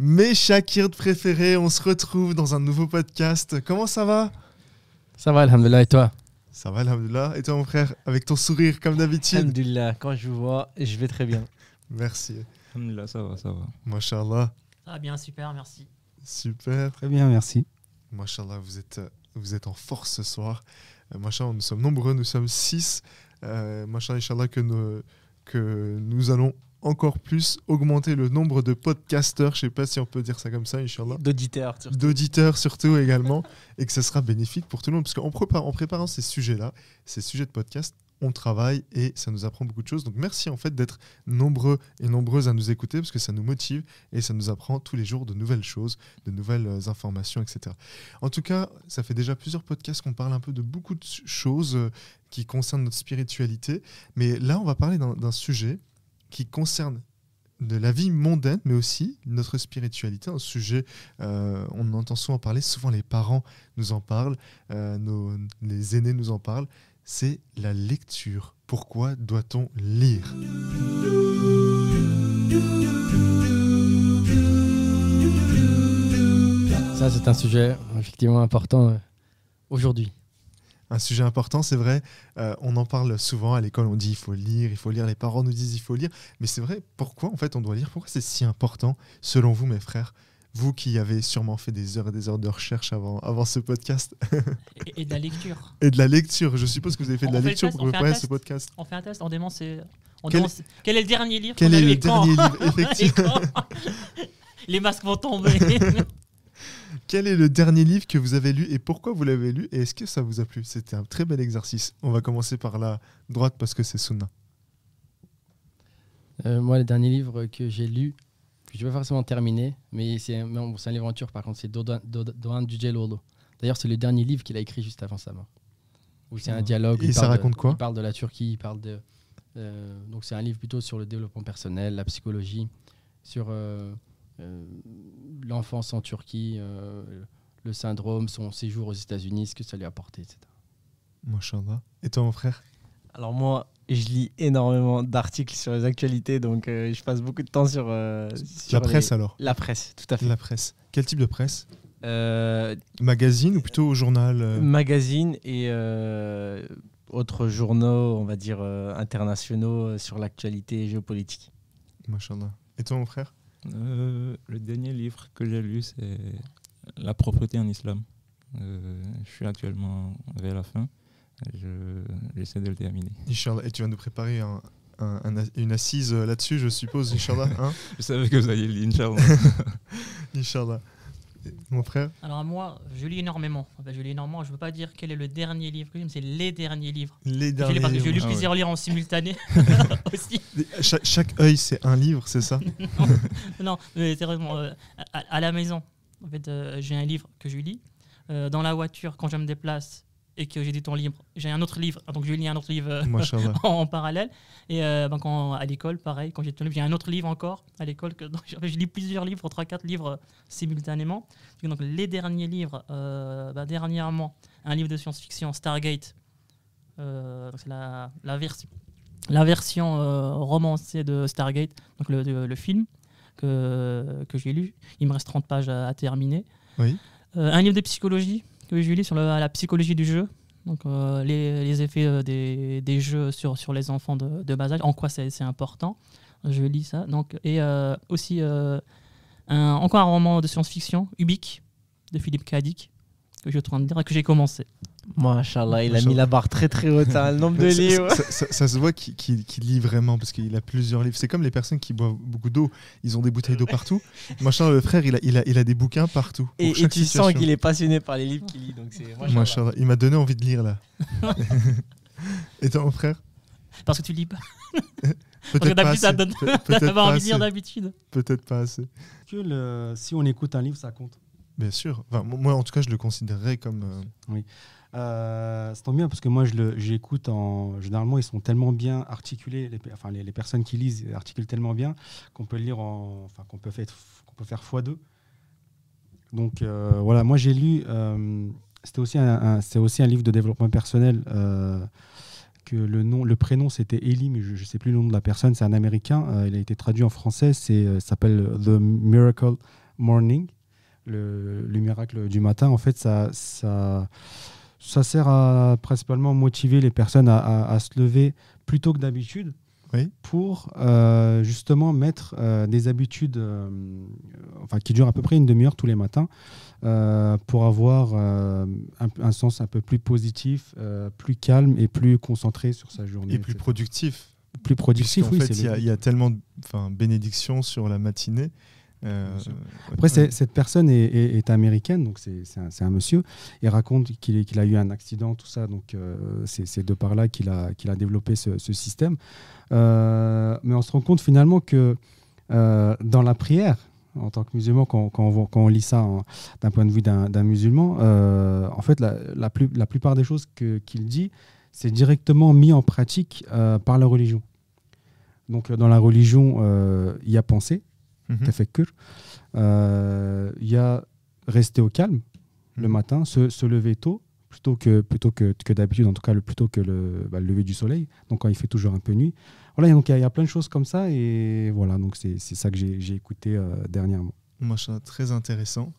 Mes Shakir préférés, on se retrouve dans un nouveau podcast. Comment ça va? Ça va, Alhamdulillah, et toi? Ça va, Alhamdulillah. Et toi, mon frère, avec ton sourire comme d'habitude? Alhamdulillah, quand je vous vois, je vais très bien. Merci. Alhamdulillah, ça va, ça va. Mashallah. Ça va bien, super, merci. Super. Très bien, merci. Mashallah, vous êtes, vous êtes en force ce soir. Euh, Mashallah, nous sommes nombreux, nous sommes six. Euh, Mashallah, Inch'Allah, que nous, que nous allons encore plus augmenter le nombre de podcasteurs, je sais pas si on peut dire ça comme ça, Inch'Allah. D'auditeurs, surtout. d'auditeurs surtout également, et que ça sera bénéfique pour tout le monde. Parce qu'en en préparant ces sujets-là, ces sujets de podcast, on travaille et ça nous apprend beaucoup de choses. Donc merci en fait d'être nombreux et nombreuses à nous écouter parce que ça nous motive et ça nous apprend tous les jours de nouvelles choses, de nouvelles euh, informations, etc. En tout cas, ça fait déjà plusieurs podcasts qu'on parle un peu de beaucoup de choses euh, qui concernent notre spiritualité. Mais là, on va parler d'un sujet qui concerne de la vie mondaine, mais aussi notre spiritualité, un sujet, euh, on entend souvent parler, souvent les parents nous en parlent, euh, nos, les aînés nous en parlent, c'est la lecture. Pourquoi doit-on lire? Ça, c'est un sujet effectivement important euh, aujourd'hui. Un sujet important, c'est vrai, euh, on en parle souvent à l'école, on dit il faut lire, il faut lire, les parents nous disent il faut lire, mais c'est vrai, pourquoi en fait on doit lire? Pourquoi c'est si important, selon vous mes frères? Vous qui avez sûrement fait des heures et des heures de recherche avant, avant ce podcast Et, et de la lecture. et de la lecture, je suppose que vous avez fait de la fait lecture test, pour préparer ce podcast. On fait un test, on demande, c'est- Quel- quel est le dernier livre Quel est le dernier livre Effectivement? Les masques vont tomber. Quel est le dernier livre que vous avez lu et pourquoi vous l'avez lu et est-ce que ça vous a plu? C'était un très bel exercice. On va commencer par la droite parce que c'est Sunna. Euh, moi, le dernier livre que j'ai lu, que je vais pas forcément terminer, mais c'est bon, un livre aventure par contre, c'est Dodan Dujelolo. D'ailleurs, c'est le dernier livre qu'il a écrit juste avant sa mort. Où c'est un dialogue. Et il ça de- raconte quoi? Il parle de la Turquie, il parle de. euh, donc, c'est un livre plutôt sur le développement personnel, la psychologie, sur euh, l'enfance en Turquie, euh, le syndrome, son séjour aux États-Unis, ce que ça lui a apporté, etc. Mashallah. Et toi mon frère? Alors moi, je lis énormément d'articles sur les actualités, donc euh, je passe beaucoup de temps sur, euh, La sur presse les- alors? La presse, tout à fait. La presse. Quel type de presse? Euh, Magazine ou plutôt journal euh, magazines et euh, autres journaux, on va dire euh, internationaux euh, sur l'actualité géopolitique. Mashallah. Et toi mon frère? Euh, le dernier livre que j'ai lu, c'est La propreté en islam. Euh, je suis actuellement vers la fin. Je- J'essaie de le terminer. Inch'Allah. Et tu vas nous préparer un- un- un- une assise là-dessus, je suppose, Inch'Allah. Hein Je savais que vous alliez lire, Inch'Allah. Inch'Allah. Mon frère Alors moi, je lis énormément. Enfin, je lis énormément. Je ne veux pas dire quel est le dernier livre que j'ai lu, mais c'est les derniers livres. Les derniers lu, parce que j'ai lu livres. plusieurs livres en simultané aussi. Chaque, chaque œil, c'est un livre, c'est ça Non, mais sérieusement, euh, à, à la maison, en fait, euh, j'ai un livre que je lis. Euh, dans la voiture, quand je me déplace et que j'ai des temps libres, j'ai un autre livre. Donc je lis un autre livre euh, en parallèle. Et euh, ben, quand, à l'école, pareil, quand j'ai libre, j'ai un autre livre encore à l'école. je lis plusieurs livres, 3-4 livres euh, simultanément. Donc les derniers livres, euh, ben, dernièrement, un livre de science-fiction, Stargate. Euh, donc, c'est la, la, version la version romancée de Stargate, donc le, le- le film que, que j'ai lu. Il me reste 30 pages à, à terminer. Oui. Un livre de psychologie que j'ai lu sur la psychologie du jeu. Donc, euh, les, effets euh, des, jeux sur, sur les enfants de, de bas âge, en quoi c'est important. Je lis ça. Donc, et euh, aussi, un, encore un roman de science-fiction, Ubik, de Philippe Kadik, que je suis en train de dire et que j'ai commencé. Machallah, il a mis la barre très très haute, hein, le nombre de livres. Ça, ça- ça se voit qu'il lit vraiment parce qu'il a plusieurs livres. C'est comme les personnes qui boivent beaucoup d'eau. Ils ont des bouteilles d'eau partout. Machin, le frère, il a, il, a, il a des bouquins partout. Et, tu sens qu'il est passionné par les livres qu'il lit. Donc c'est machallah. Il m'a donné envie de lire là. Et toi, mon frère? Parce que tu lis pas. Parce que Peut-être pas d'habitude, ça assez. donne Pe- Peut-être T'avais pas envie de lire assez. d'habitude. Peut-être pas assez. Que le- si on écoute un livre, ça compte. Bien sûr. Enfin, moi, en tout cas, je le considérerais comme. euh, Euh, c'est tant bien parce que moi, j'écoute en. Généralement, ils sont tellement bien articulés, les, enfin, les, personnes qui lisent articulent tellement bien qu'on peut lire en. Enfin, qu'on peut, faire, qu'on peut faire x2. Donc, euh, voilà, moi, j'ai lu. euh, c'était aussi un, c'est aussi un livre de développement personnel. que le nom, le prénom c'était Eli, mais je ne sais plus le nom de la personne. C'est un Américain. il a été traduit en français. C'est, ça s'appelle The Miracle Morning, le, le miracle du matin. En fait, ça, ça, ça sert à principalement motiver les personnes à, à- à se lever plus tôt que d'habitude Oui. pour euh, justement mettre euh, des habitudes euh, enfin, qui durent à peu près une demi-heure tous les matins pour avoir un, un sens un peu plus positif, plus calme et plus concentré sur sa journée. Et plus etc. productif. plus productif, En oui. fait, il y, y a tellement de bénédictions sur la matinée. Euh, ouais. Après, cette personne est, est- est américaine, donc c'est un, monsieur. Il raconte qu'il a eu un accident, tout ça. Donc, euh, c'est de par là qu'il a, développé ce, ce système. Euh, mais on se rend compte finalement que euh, dans la prière, en tant que musulman, quand, quand on, voit- quand on lit ça d'un point de vue d'un musulman, euh, en fait, la, la, plus- la plupart des choses qu'il dit, c'est directement mis en pratique euh, par la religion. Donc, euh, dans la religion, euh, il y a pensée, Mhm. tafakkur. Euh, Il y a rester au calme le Mhm. matin, se, se lever tôt, plutôt que, plutôt que, que d'habitude, en tout cas le, plutôt que le, bah, le lever du soleil, donc quand il fait toujours un peu nuit. Voilà, donc il y, a- il y a plein de choses comme ça, et voilà, donc c'est ça que j'ai j'ai écouté euh, dernièrement. Moi, je trouve ça très intéressant.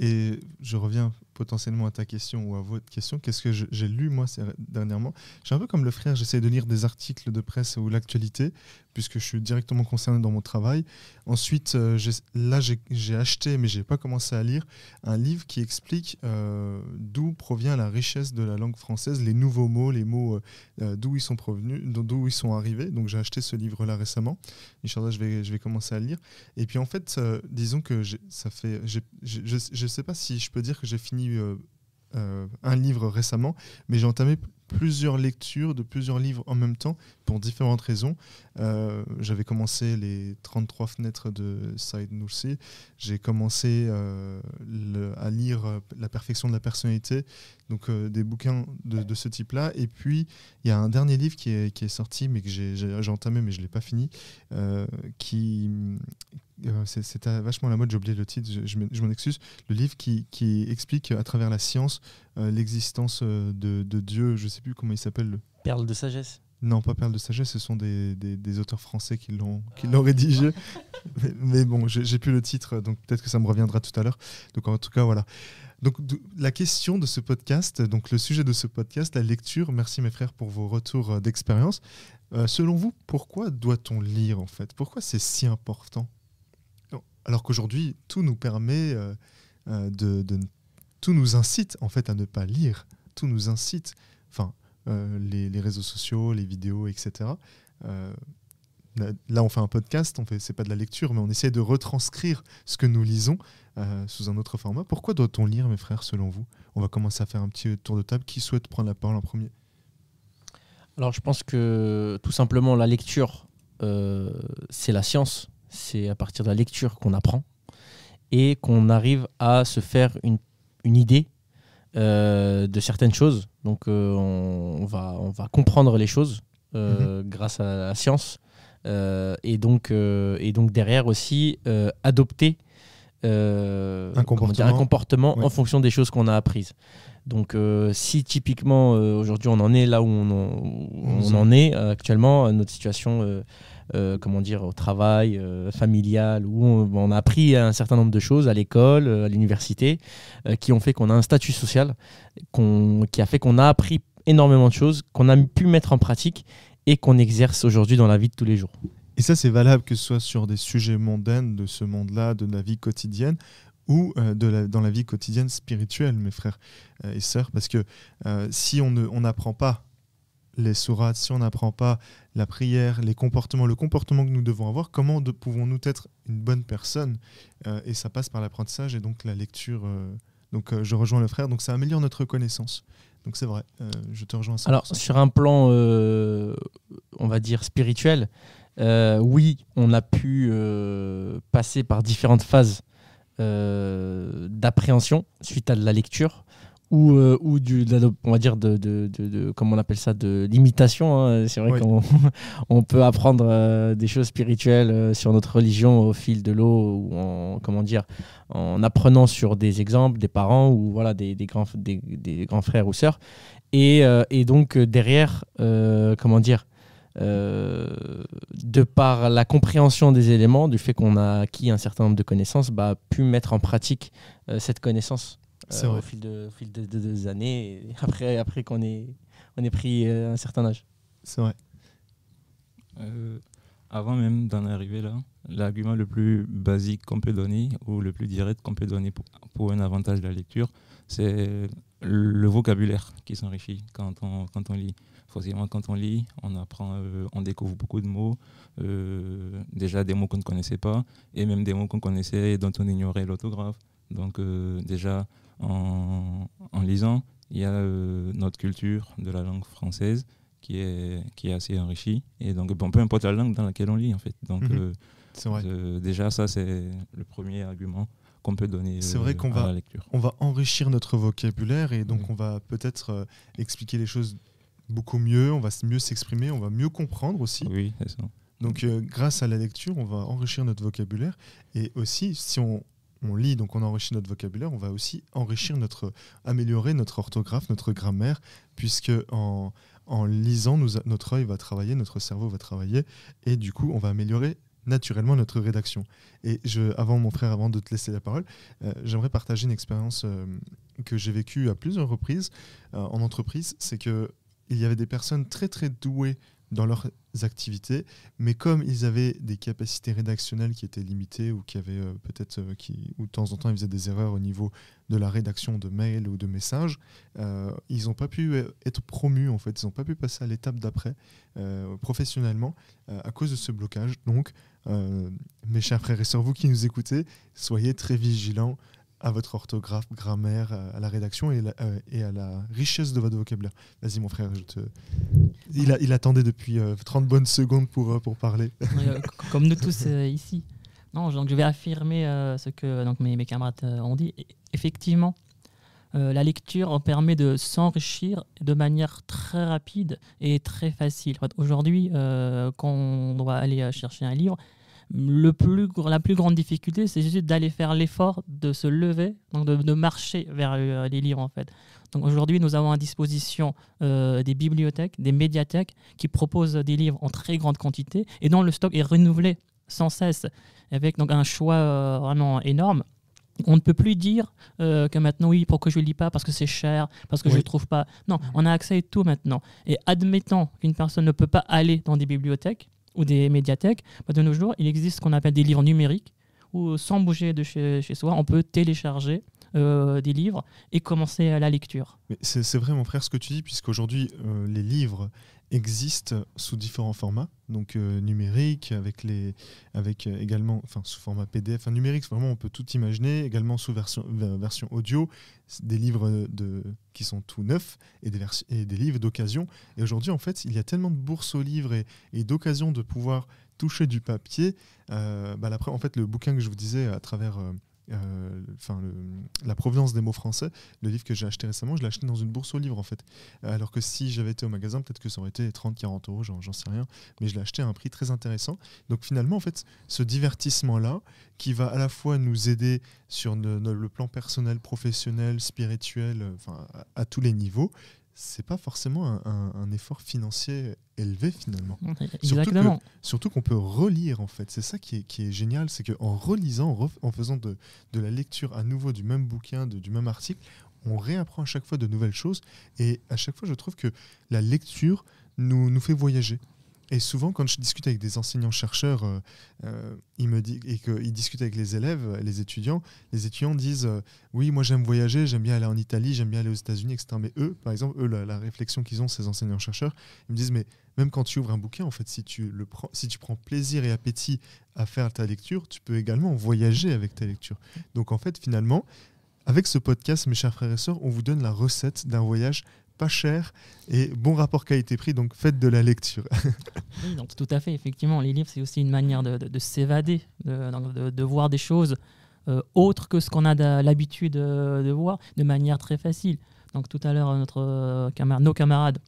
Et je reviens potentiellement à ta question ou à votre question. Qu'est-ce que j'ai lu, moi, dernièrement Je suis un peu comme le frère, j'essaie de lire des articles de presse ou l'actualité, puisque je suis directement concerné dans mon travail. Ensuite, euh, j'ai- là, j'ai j'ai acheté, mais je n'ai pas commencé à lire, un livre qui explique euh, d'où provient la richesse de la langue française, les nouveaux mots, les mots, euh, d'où ils sont provenus, d'où ils sont arrivés. Donc, j'ai acheté ce livre-là récemment. Inch'Allah, je vais, je vais commencer à le lire. Et puis en fait, disons que j'ai- ça fait, j'ai- j'ai- je ne sais pas si je peux dire que j'ai fini euh, euh, un livre récemment, mais j'ai entamé plusieurs lectures de plusieurs livres en même temps pour différentes raisons. Euh, J'avais commencé les 33 fenêtres de Saïd Nursi. J'ai commencé à lire La perfection de la personnalité, donc des bouquins de, ce type-là. Et puis, il y a un dernier livre qui est, qui est sorti, mais que j'ai entamé, mais je ne l'ai pas fini, qui, C'était vachement la mode, j'ai oublié le titre, je, je m'en- excuse. Le livre qui, qui explique à travers la science euh, l'existence euh, de, de Dieu, je sais plus comment il s'appelle. le- Perle de sagesse. Non, pas Perle de Sagesse, ce sont des, des- des auteurs français qui l'ont l'ont rédigé. mais, mais bon, j'ai plus le titre, donc peut-être que ça me reviendra tout à l'heure. Donc en tout cas, voilà. Donc la question de ce podcast, donc le sujet de ce podcast, la lecture, merci mes frères pour vos retours euh, d'expérience. Euh, selon vous, pourquoi doit-on lire en fait? Pourquoi c'est si important? Alors qu'aujourd'hui, tout nous permet euh, euh, de, Tout nous incite en fait à ne pas lire. Tout nous incite. Euh, les, réseaux sociaux, les vidéos, etc. Là- on fait un podcast, on fait, c'est pas de la lecture, mais on essaie de retranscrire ce que nous lisons sous un autre format. Pourquoi doit-on lire, mes frères, selon vous? On va commencer à faire un petit tour de table. Qui souhaite prendre la parole en premier? Alors je pense que tout simplement la lecture, c'est la science. C'est à partir de la lecture qu'on apprend et qu'on arrive à se faire une, une idée euh, de certaines choses. Donc euh, on, on va, on va comprendre les choses euh, grâce à la science. Et, donc, et donc derrière aussi adopter Un dire, comportement. un comportement Ouais. en fonction des choses qu'on a apprises. Donc si typiquement aujourd'hui on en est là où on en, où On en est actuellement, notre situation, euh, comment dire, au travail, euh, familial, où on, a appris un certain nombre de choses à l'école, euh, à l'université, qui ont fait qu'on a un statut social, qui a fait qu'on a appris énormément de choses, qu'on a pu mettre en pratique et qu'on exerce aujourd'hui dans la vie de tous les jours. Et ça, c'est valable que ce soit sur des sujets mondains de ce monde-là, de la vie quotidienne, ou de la- dans la vie quotidienne spirituelle, mes frères et sœurs. Parce que si on ne- on n'apprend pas les sourates, si on n'apprend pas la prière, les comportements, le comportement que nous devons avoir, comment pouvons-nous être une bonne personne Euh, Et ça passe par l'apprentissage et donc la lecture. euh, donc euh, je rejoins le frère, donc ça améliore notre connaissance. Donc c'est vrai, je te rejoins à 100%. Alors, sur un plan, on va dire, spirituel, oui, on a pu passer par différentes phases d'appréhension suite à de la lecture ou, euh, ou du, on va dire, de, de, de- de- comment on appelle ça, de l'imitation. hein. C'est vrai Oui. qu'on on peut apprendre euh, des choses spirituelles euh, sur notre religion au fil de l'eau ou en, comment dire, en apprenant sur des exemples, des parents ou voilà, des, des grands, des, des grands frères ou sœurs. Et, euh, et donc derrière, comment dire, euh, de par la compréhension des éléments, du fait qu'on a acquis un certain nombre de connaissances, bah, pu mettre en pratique euh, cette connaissance euh, vrai. au fil, de, au fil de- de- des années, et après, après qu'on ait, on ait pris euh, un certain âge. C'est vrai. Euh, avant même d'en arriver là, l'argument le plus basique qu'on peut donner ou le plus direct qu'on peut donner pour, pour un avantage de la lecture, c'est le vocabulaire qui s'enrichit quand on, quand on lit. Forcément, quand on lit, on apprend, euh, on découvre beaucoup de mots, euh, déjà des mots qu'on ne connaissait pas, et même des mots qu'on connaissait et dont on ignorait l'autographe. Donc euh, déjà, en, en lisant, il y a euh, notre culture de la langue française qui est, qui est assez enrichie. Et donc, bon, peu importe la langue dans laquelle on lit, en fait. Donc, Mhm. euh, vrai. euh, déjà, ça, c'est le premier argument qu'on peut donner C'est euh, vrai qu'on à va- la lecture. On va enrichir notre vocabulaire et donc Oui. on va peut-être euh, expliquer les choses beaucoup mieux, on va mieux s'exprimer, on va mieux comprendre aussi. Oui, c'est ça. Donc euh, grâce à la lecture, on va enrichir notre vocabulaire et aussi si on, on lit, donc on enrichit notre vocabulaire, on va aussi enrichir notre, améliorer notre orthographe, notre grammaire, puisque en, en lisant, nous notre œil va travailler, notre cerveau va travailler et du coup on va améliorer naturellement notre rédaction. Et je, avant mon frère, avant de te laisser la parole, euh, j'aimerais partager une expérience euh, que j'ai vécue à plusieurs reprises euh, en entreprise. C'est que il y avait des personnes très très douées dans leurs activités, mais comme ils avaient des capacités rédactionnelles qui étaient limitées ou qui avaient euh, peut-être euh, qui ou de temps en temps ils faisaient des erreurs au niveau de la rédaction de mails ou de messages, euh, ils n'ont pas pu être promus en fait, ils n'ont pas pu passer à l'étape d'après professionnellement à cause de ce blocage. Donc, mes chers frères et sœurs, vous qui nous écoutez, soyez très vigilants à votre orthographe, grammaire, à à la rédaction euh, et à la richesse de votre vocabulaire. Vas-y mon frère, il, attendait depuis euh, 30 bonnes secondes pour, euh, pour parler. Euh, comme nous tous euh, ici. Non, donc je vais affirmer euh, ce que donc, mes, camarades euh, ont dit. Effectivement, euh, la lecture permet de s'enrichir de manière très rapide et très facile. Aujourd'hui, euh, quand on doit aller euh, chercher un livre, le plus, la plus grande difficulté, c'est juste d'aller faire l'effort de se lever, donc de, de marcher vers euh, les livres en fait. Donc aujourd'hui, nous avons à disposition euh, des bibliothèques, des médiathèques qui proposent des livres en très grande quantité et dont le stock est renouvelé sans cesse avec donc un choix euh, vraiment énorme. On ne peut plus dire euh, que maintenant, oui, pourquoi je ne lis pas Parce que c'est cher, parce que je ne trouve pas. Non, on a accès à tout maintenant. Et admettant qu'une personne ne peut pas aller dans des bibliothèques ou des médiathèques, bah, de nos jours, il existe ce qu'on appelle des livres numériques où, sans bouger de chez, chez soi, on peut télécharger euh, des livres et commencer à la lecture. C'est vrai, mon frère, ce que tu dis, puisqu'aujourd'hui, euh, les livres existent sous différents formats, donc euh, numérique, avec, les, avec euh, également, enfin, sous format PDF, enfin, numérique, vraiment, on peut tout imaginer, également sous version, ver- version audio, des livres de, qui sont tout neufs et des, et des livres d'occasion. Et aujourd'hui, en fait, il y a tellement de bourses aux livres et, et d'occasions de pouvoir toucher du papier. Euh, bah, après, en fait, le bouquin que je vous disais à travers. Euh, enfin, la provenance des mots français, le livre que j'ai acheté récemment, je l'ai acheté dans une bourse aux livres en fait. Alors que si j'avais été au magasin, peut-être que ça aurait été 30-40 euros, j'en sais rien. Mais je l'ai acheté à un prix très intéressant. Donc finalement, en fait, ce divertissement-là, qui va à la fois nous aider sur le plan personnel, professionnel, spirituel, euh, à tous les niveaux, c'est pas forcément un, un- un effort financier élevé finalement. Exactement. Surtout qu'on peut relire en fait. C'est ça qui est, qui est génial, c'est qu'en relisant, en, ref- en faisant de, de la lecture à nouveau du même bouquin, de- du même article, on réapprend à chaque fois de nouvelles choses. Et à chaque fois, je trouve que la lecture nous, nous fait voyager. Et souvent, quand je discute avec des enseignants-chercheurs, euh, euh, ils et qu'ils discutent avec les élèves, les étudiants, les étudiants disent euh, oui, moi j'aime voyager, j'aime bien aller en Italie, j'aime bien aller aux États-Unis, etc. Mais eux, par exemple, eux, la, la réflexion qu'ils ont, ces enseignants-chercheurs, ils me disent mais même quand tu ouvres un bouquin, en fait, si tu le prends, si tu prends plaisir et appétit à faire ta lecture, tu peux également voyager avec ta lecture. Donc en fait, finalement, avec ce podcast, mes chers frères et sœurs, on vous donne la recette d'un voyage pas cher et bon rapport qualité-prix. Donc faites de la lecture. Oui, donc tout à fait. Effectivement, les livres, c'est aussi une manière de, de- de s'évader, de, voir des choses euh, autres que ce qu'on a l'habitude euh, de voir de manière très facile. Donc tout à l'heure, notre, euh, camar- nos camarades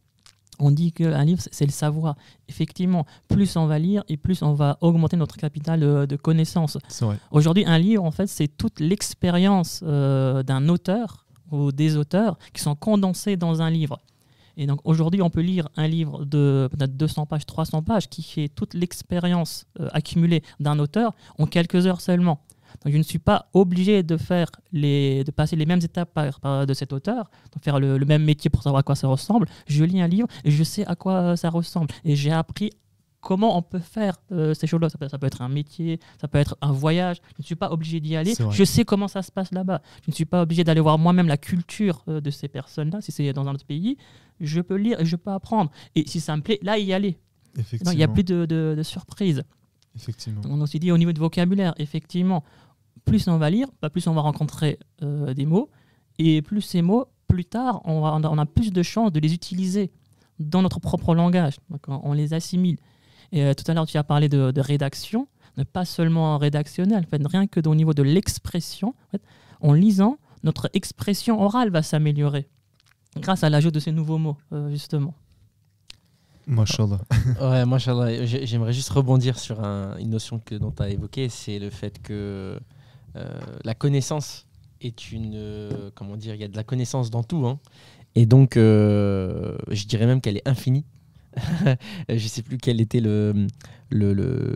ont dit qu'un livre, c'est- le savoir. Effectivement, plus on va lire et plus on va augmenter notre capital de, connaissances. Aujourd'hui, un livre, en fait, c'est toute l'expérience euh, d'un auteur ou des auteurs qui sont condensés dans un livre. Et donc aujourd'hui, on peut lire un livre de peut-être 200 pages, 300 pages, qui fait toute l'expérience euh, accumulée d'un auteur en quelques heures seulement. Donc je ne suis pas obligé de faire les, de passer les mêmes étapes de cet auteur, de faire le, le même métier pour savoir à quoi ça ressemble. Je lis un livre et je sais à quoi ça ressemble. Et j'ai appris comment on peut faire euh, ces choses-là. Ça peut, ça peut être un métier, ça peut être un voyage. Je ne suis pas obligé d'y aller. Je sais comment ça se passe là-bas. Je ne suis pas obligé d'aller voir moi-même la culture euh, de ces personnes-là. Si c'est dans un autre pays, je peux lire et je peux apprendre. Et si ça me plaît, là, y aller. Il n'y a plus de, de- de surprises. Effectivement. On a aussi dit au niveau de vocabulaire, effectivement, plus on va lire, bah, plus on va rencontrer euh, des mots, et plus ces mots, plus tard, on, va- a, on a plus de chances de les utiliser dans notre propre langage. Donc, on, on les assimile. Et euh, tout à l'heure, tu as parlé de, de rédaction, mais pas seulement rédactionnel, en fait, rien que au niveau de l'expression. en fait, en lisant, notre expression orale va s'améliorer grâce à l'ajout de ces nouveaux mots, euh, justement. Mashallah. Ouais, moi, j'aimerais juste rebondir sur un- une notion que, dont tu as évoqué, c'est le fait que euh, la connaissance est une. euh, comment dire Il y a de la connaissance dans tout. hein. Et donc, euh, je dirais même qu'elle est infinie. je sais plus quel était le, le, le,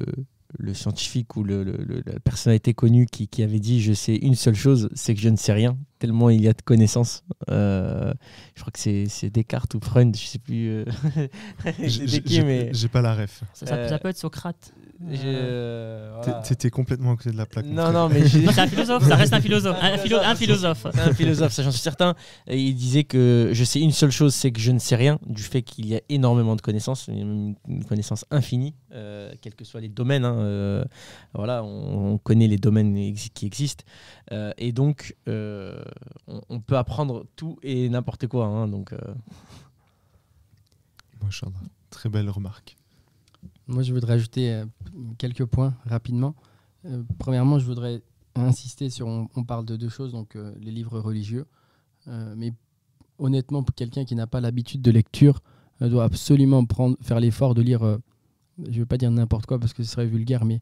le scientifique ou le, la personnalité connue qui, qui avait dit Je sais une seule chose, c'est que je ne sais rien, tellement il y a de connaissances. Euh, je crois que c'est c'est Descartes ou Freud, je sais plus. euh, J'ai- mais. j'ai pas la ref. Ça, ça- Euh, ça peut être Socrate. Euh, voilà. T'étais complètement à côté de la plaque. Non, non, mais c'est un philosophe, ça reste un philosophe. Un, philo- un philosophe. un philosophe, ça j'en suis certain. Et il disait que je sais une seule chose, c'est que je ne sais rien du fait qu'il y a énormément de connaissances, une connaissance infinie, euh, quels que soient les domaines. hein, euh, voilà, on, on connaît les domaines ex- qui existent. Euh, et donc, euh, on, on peut apprendre tout et n'importe quoi. hein, donc, euh. Très belle remarque. Moi, je voudrais ajouter euh, quelques points rapidement. Euh, premièrement, je voudrais insister sur. On, parle de deux choses, donc euh, les livres religieux. Mais honnêtement, pour quelqu'un qui n'a pas l'habitude de lecture, doit absolument prendre, faire l'effort de lire. je ne veux pas dire n'importe quoi parce que ce serait vulgaire, mais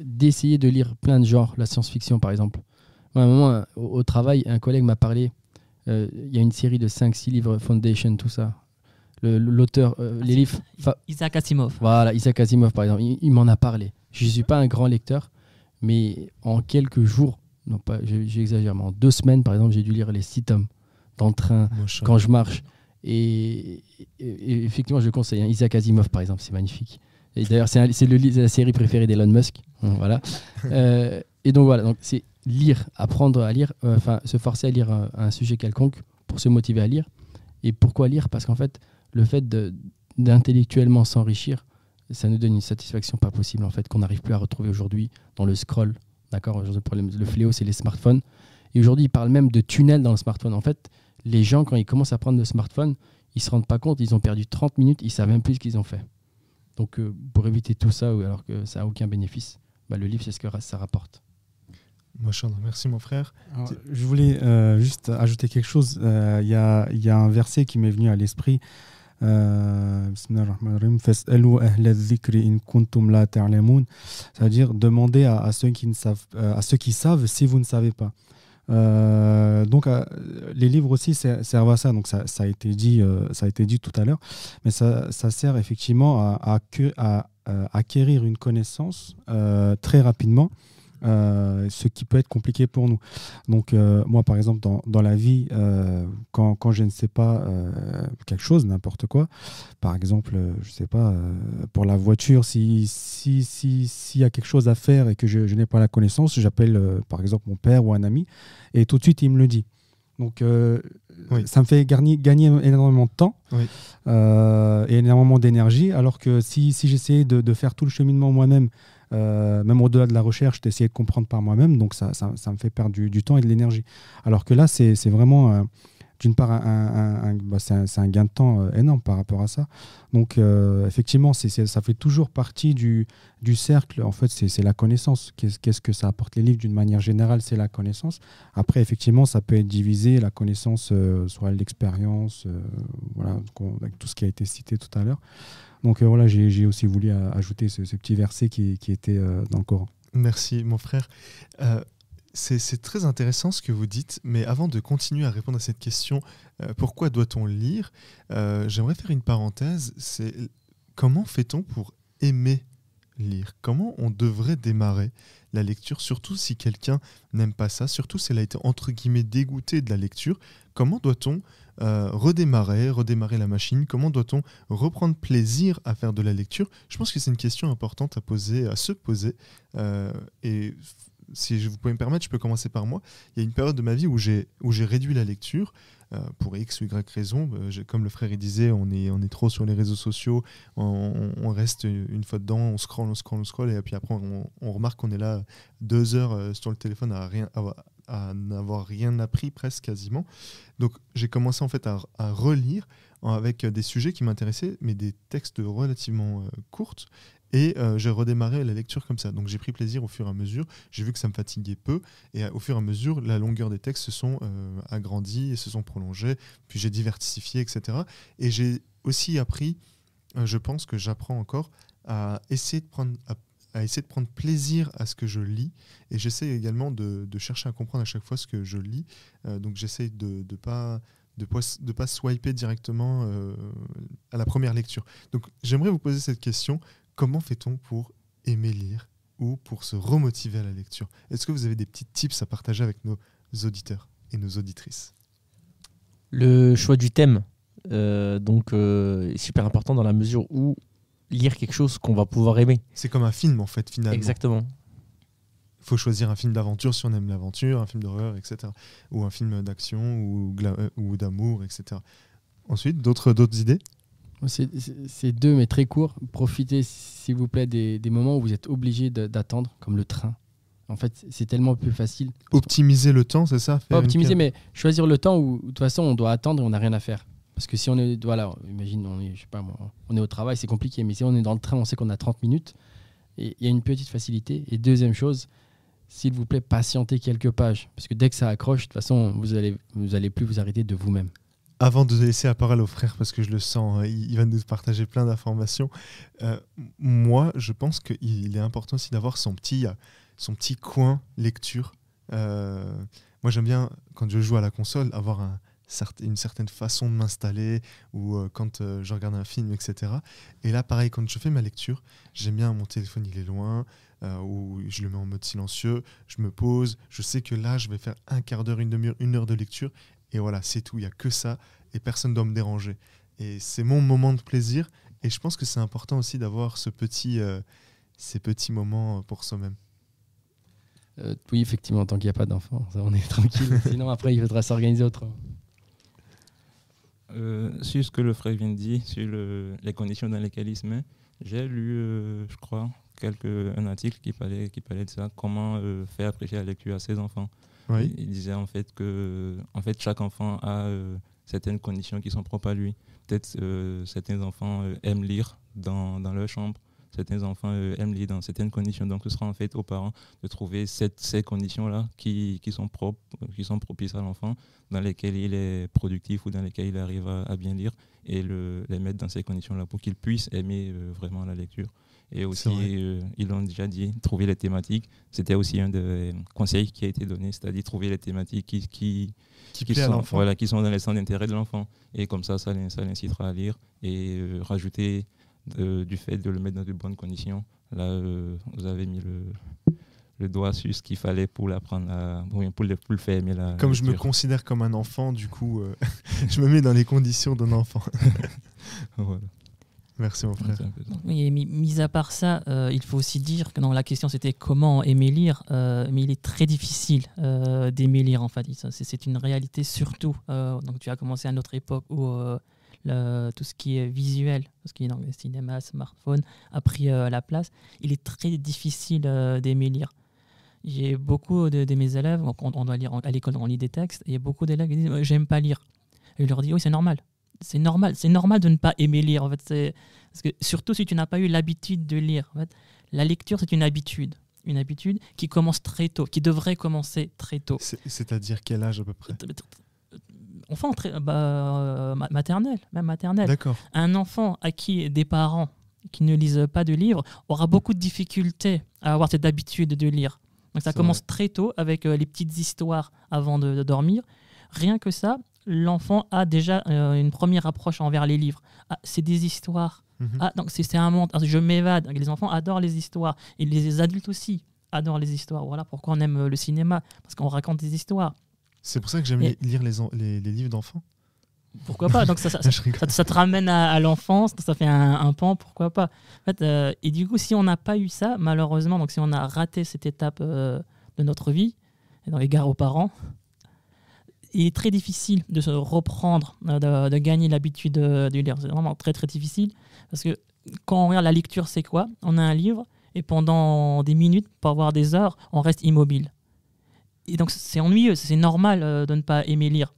d'essayer de lire plein de genres, la science-fiction par exemple. Moi, à un moment, au, au travail, un collègue m'a parlé. Il y a une série de 5-6 livres, Foundation, tout ça. Le- L'auteur, euh, les livres. fa- Isaac Asimov. voilà, Isaac Asimov, par exemple, il, il m'en a parlé. Je ne suis pas un grand lecteur, mais en quelques jours, non pas, je- j'exagère, mais en deux semaines, par exemple, j'ai dû lire les six tomes dans le train, quand je marche. Et, et- et effectivement, je le conseille. hein, Isaac Asimov, par exemple, c'est magnifique. Et d'ailleurs, c'est la série préférée d'Elon Musk. Hein, Voilà. Euh, et donc voilà, donc c'est lire, apprendre à lire, euh, enfin se forcer à lire un, un sujet quelconque pour se motiver à lire. Et pourquoi lire? Parce qu'en fait, le fait d'intellectuellement s'enrichir, ça nous donne une satisfaction pas possible en fait qu'on n'arrive plus à retrouver aujourd'hui dans le scroll. D'accord Aujourd'hui, le fléau, c'est les smartphones. Et aujourd'hui, ils parlent même de tunnels dans le smartphone. En fait, les gens, quand ils commencent à prendre le smartphone, ils se rendent pas compte, ils ont perdu 30 minutes, ils savent même plus ce qu'ils ont fait. Donc, euh, pour éviter tout ça, ou alors que ça n'a aucun bénéfice, bah, le livre, c'est ce que ça rapporte. Merci, mon frère. Alors, je voulais euh, juste ajouter quelque chose. Euh, Il y, a, il y a un verset qui m'est venu à l'esprit. Fas'alu ahla dhikri in kuntum la ta'lamun. C'est-à-dire demander à, ceux qui ne savent, euh, à ceux qui savent si vous ne savez pas. Euh, donc euh, les livres aussi ser- servent à ça. Donc ça, a été dit, ça a été dit tout à l'heure, mais ça, sert effectivement à, acquérir une connaissance très rapidement euh, ce qui peut être compliqué pour nous. Donc, euh, moi, par exemple, dans, dans la vie, euh, quand, quand je ne sais pas quelque chose, n'importe quoi, par exemple, je ne sais pas, pour la voiture, s'il si, si, s'il y a quelque chose à faire et que je, je n'ai pas la connaissance, j'appelle, par exemple, mon père ou un ami, et tout de suite, il me le dit. Donc, euh, Oui. ça me fait gagner, gagner énormément de temps Oui. euh, et énormément d'énergie, alors que si, si j'essayais de, de faire tout le cheminement moi-même, euh, même au-delà de la recherche, d'essayer de comprendre par moi-même, donc ça, ça, me fait perdre du, temps et de l'énergie. Alors que là, c'est vraiment, euh, d'une part, bah, c'est un, gain de temps euh, énorme par rapport à ça. Donc, effectivement, ça fait toujours partie du, cercle. En fait, c'est la connaissance. Qu'est-ce que ça apporte les livres d'une manière générale? C'est la connaissance. Après, effectivement, ça peut être divisé, la connaissance, soit l'expérience, voilà, avec tout ce qui a été cité tout à l'heure. Donc euh, voilà, j'ai aussi voulu euh, ajouter ce, petit verset qui, était euh, dans le Coran. Merci, mon frère. C'est très intéressant ce que vous dites, mais avant de continuer à répondre à cette question, pourquoi doit-on lire J'aimerais faire une parenthèse. C'est comment fait-on pour aimer lire? Comment on devrait démarrer la lecture, surtout si quelqu'un n'aime pas ça, surtout si elle a été entre guillemets dégoûtée de la lecture? Comment doit-on euh, redémarrer, redémarrer la machine Comment doit-on reprendre plaisir à faire de la lecture? Je pense que c'est une question importante à poser, à se poser. Euh, et si je vous pouvez me permettre, je peux commencer par moi. Il y a une période de ma vie où j'ai réduit la lecture euh, pour X ou Y raison. Comme le frère disait, on est on est trop sur les réseaux sociaux, on, reste une fois dedans, on scroll, on scroll, on scroll, et puis après on, remarque qu'on est là deux heures sur le téléphone à rien à, à n'avoir rien appris presque quasiment. Donc j'ai commencé en fait à, relire avec des sujets qui m'intéressaient, mais des textes relativement euh, courtes. Et euh, j'ai redémarré la lecture comme ça. Donc j'ai pris plaisir au fur et à mesure. J'ai vu que ça me fatiguait peu. Et euh, au fur et à mesure, la longueur des textes se sont euh, agrandis et se sont prolongés. Puis j'ai diversifié, etc. Et j'ai aussi appris, euh, je pense que j'apprends encore, à essayer de prendre, à, à essayer de prendre plaisir à ce que je lis. Et j'essaie également de, chercher à comprendre à chaque fois ce que je lis. Euh, donc j'essaie de ne de pas, de pas swiper directement euh, à la première lecture. Donc j'aimerais vous poser cette question. Comment fait-on pour aimer lire ou pour se remotiver à la lecture? Est-ce que vous avez des petits tips à partager avec nos auditeurs et nos auditrices? Le choix du thème, euh, donc, est super important dans la mesure où lire quelque chose qu'on va pouvoir aimer. C'est comme un film en fait finalement. Exactement. Il faut choisir un film d'aventure si on aime l'aventure, un film d'horreur, etc. Ou un film d'action ou, euh, ou d'amour, etc. Ensuite, d'autres d'autres idées? C'est- deux, mais très court. Profitez, s'il vous plaît, des, des moments où vous êtes obligé d'attendre, comme le train. En fait, c'est tellement plus facile. Optimiser le temps, c'est ça? Faire Pas optimiser, mais choisir le temps où, de toute façon, on doit attendre et on n'a rien à faire. Parce que si on est, voilà, imagine, on est, je sais pas moi, on est au travail, c'est compliqué. Mais si on est dans le train, on sait qu'on a 30 minutes. Il y a une petite facilité. Et deuxième chose, s'il vous plaît, patientez quelques pages. Parce que dès que ça accroche, de toute façon, vous allez, vous allez plus vous arrêter de vous-même. Avant de laisser la parole au frère, parce que je le sens, euh, il va nous partager plein d'informations. euh, moi, je pense qu'il est important aussi d'avoir son petit, euh, son petit coin lecture. Euh, moi, j'aime bien, quand je joue à la console, avoir un, une certaine façon de m'installer, ou euh, quand euh, je regarde un film, etc. Et là, pareil, quand je fais ma lecture, j'aime bien mon téléphone, il est loin, euh, ou je le mets en mode silencieux, je me pose, je sais que là, je vais faire un quart d'heure, une demi-heure, une heure de lecture, et voilà, c'est tout, il n'y a que ça, et personne ne doit me déranger. Et c'est mon moment de plaisir, et je pense que c'est important aussi d'avoir ce petit, ces petits moments pour soi-même. Oui, effectivement, tant qu'il n'y a pas d'enfant, ça, on est tranquille. Sinon, après, il faudra s'organiser autrement. Euh, sur ce que le frère vient de dire, sur le- les conditions dans lesquelles il se met, j'ai lu, euh, je crois, quelque, un article qui parlait, qui parlait de ça, comment euh, faire apprécier la lecture à ses enfants. Oui. Il, il disait en fait que en fait, chaque enfant a certaines conditions qui sont propres à lui. Peut-être certains enfants aiment lire dans, dans leur chambre, certains enfants euh, aiment lire dans certaines conditions. Donc ce sera en fait aux parents de trouver cette- ces conditions-là qui, qui sont propres, qui sont propices à l'enfant, dans lesquelles il est productif ou dans lesquelles il arrive à, à bien lire, et le, les mettre dans ces conditions-là pour qu'il puisse aimer euh, vraiment la lecture. Et aussi, euh, ils l'ont déjà dit, trouver les thématiques. C'était aussi un des conseils qui a été donné, c'est-à-dire trouver les thématiques qui, qui, Qui sont, voilà, qui sont dans les centres d'intérêt de l'enfant. Et comme ça, ça ça l'incitera à lire. Et euh, rajouter euh, du fait de le mettre dans de bonnes conditions. Là, euh, vous avez mis le, le doigt sur ce qu'il fallait pour l'apprendre à, pour le, pour le faire aimer la Comme je me considère comme un enfant, du coup, euh, je me mets dans les conditions d'un enfant. Voilà. Merci mon frère. Oui, et mis, mis à part ça, euh, il faut aussi dire que non, la question c'était comment aimer lire, euh, mais il est très difficile euh, d'aimer lire en fait. C'est c'est une réalité surtout. euh, donc tu as commencé à notre époque où euh, le- tout ce qui est visuel, tout ce qui est dans le cinéma, smartphone, a pris euh, la place. Il est très difficile euh, d'aimer lire. J'ai beaucoup de, de mes élèves, on, on doit lire en- à l'école, on lit des textes, et il y a beaucoup d'élèves qui disent J'aime pas lire. Et je leur dis Oui, c'est normal. C'est normal. C'est normal de ne pas aimer lire. En fait. Parce que surtout si tu n'as pas eu l'habitude de lire. En fait, la lecture, c'est une habitude. Une habitude qui commence très tôt, qui devrait commencer très tôt. C'est- C'est-à-dire quel âge à peu près? Enfant, très, bah, euh, ma- maternelle, même maternelle. Un enfant à qui des parents qui ne lisent pas de livres aura beaucoup de difficultés à avoir cette habitude de lire. Donc ça commence très tôt avec euh, les petites histoires avant de, de dormir. Rien que ça, l'enfant a déjà euh, une première approche envers les livres. Ah, c'est des histoires. Mhm. Ah, donc c'est un monde. Ah, je m'évade. Les enfants adorent les histoires. Et les adultes aussi adorent les histoires. Voilà pourquoi on aime le cinéma. Parce qu'on raconte des histoires. C'est pour ça que j'aime Et- lire les, en- les, les livres d'enfants. Pourquoi pas Donc ça, ça, te ramène à, à l'enfance, ça fait un, un pan, pourquoi pas. En fait, euh, et du coup, si on n'a pas eu ça, malheureusement, donc si on a raté cette étape euh, de notre vie, dans l'égard aux parents, il est très difficile de se reprendre, euh, de, de gagner l'habitude de, de lire. C'est vraiment très très difficile parce que quand on regarde la lecture, c'est quoi? On a un livre et pendant des minutes, pas voire des heures, on reste immobile. Et donc c'est ennuyeux, c'est normal euh, de ne pas aimer lire.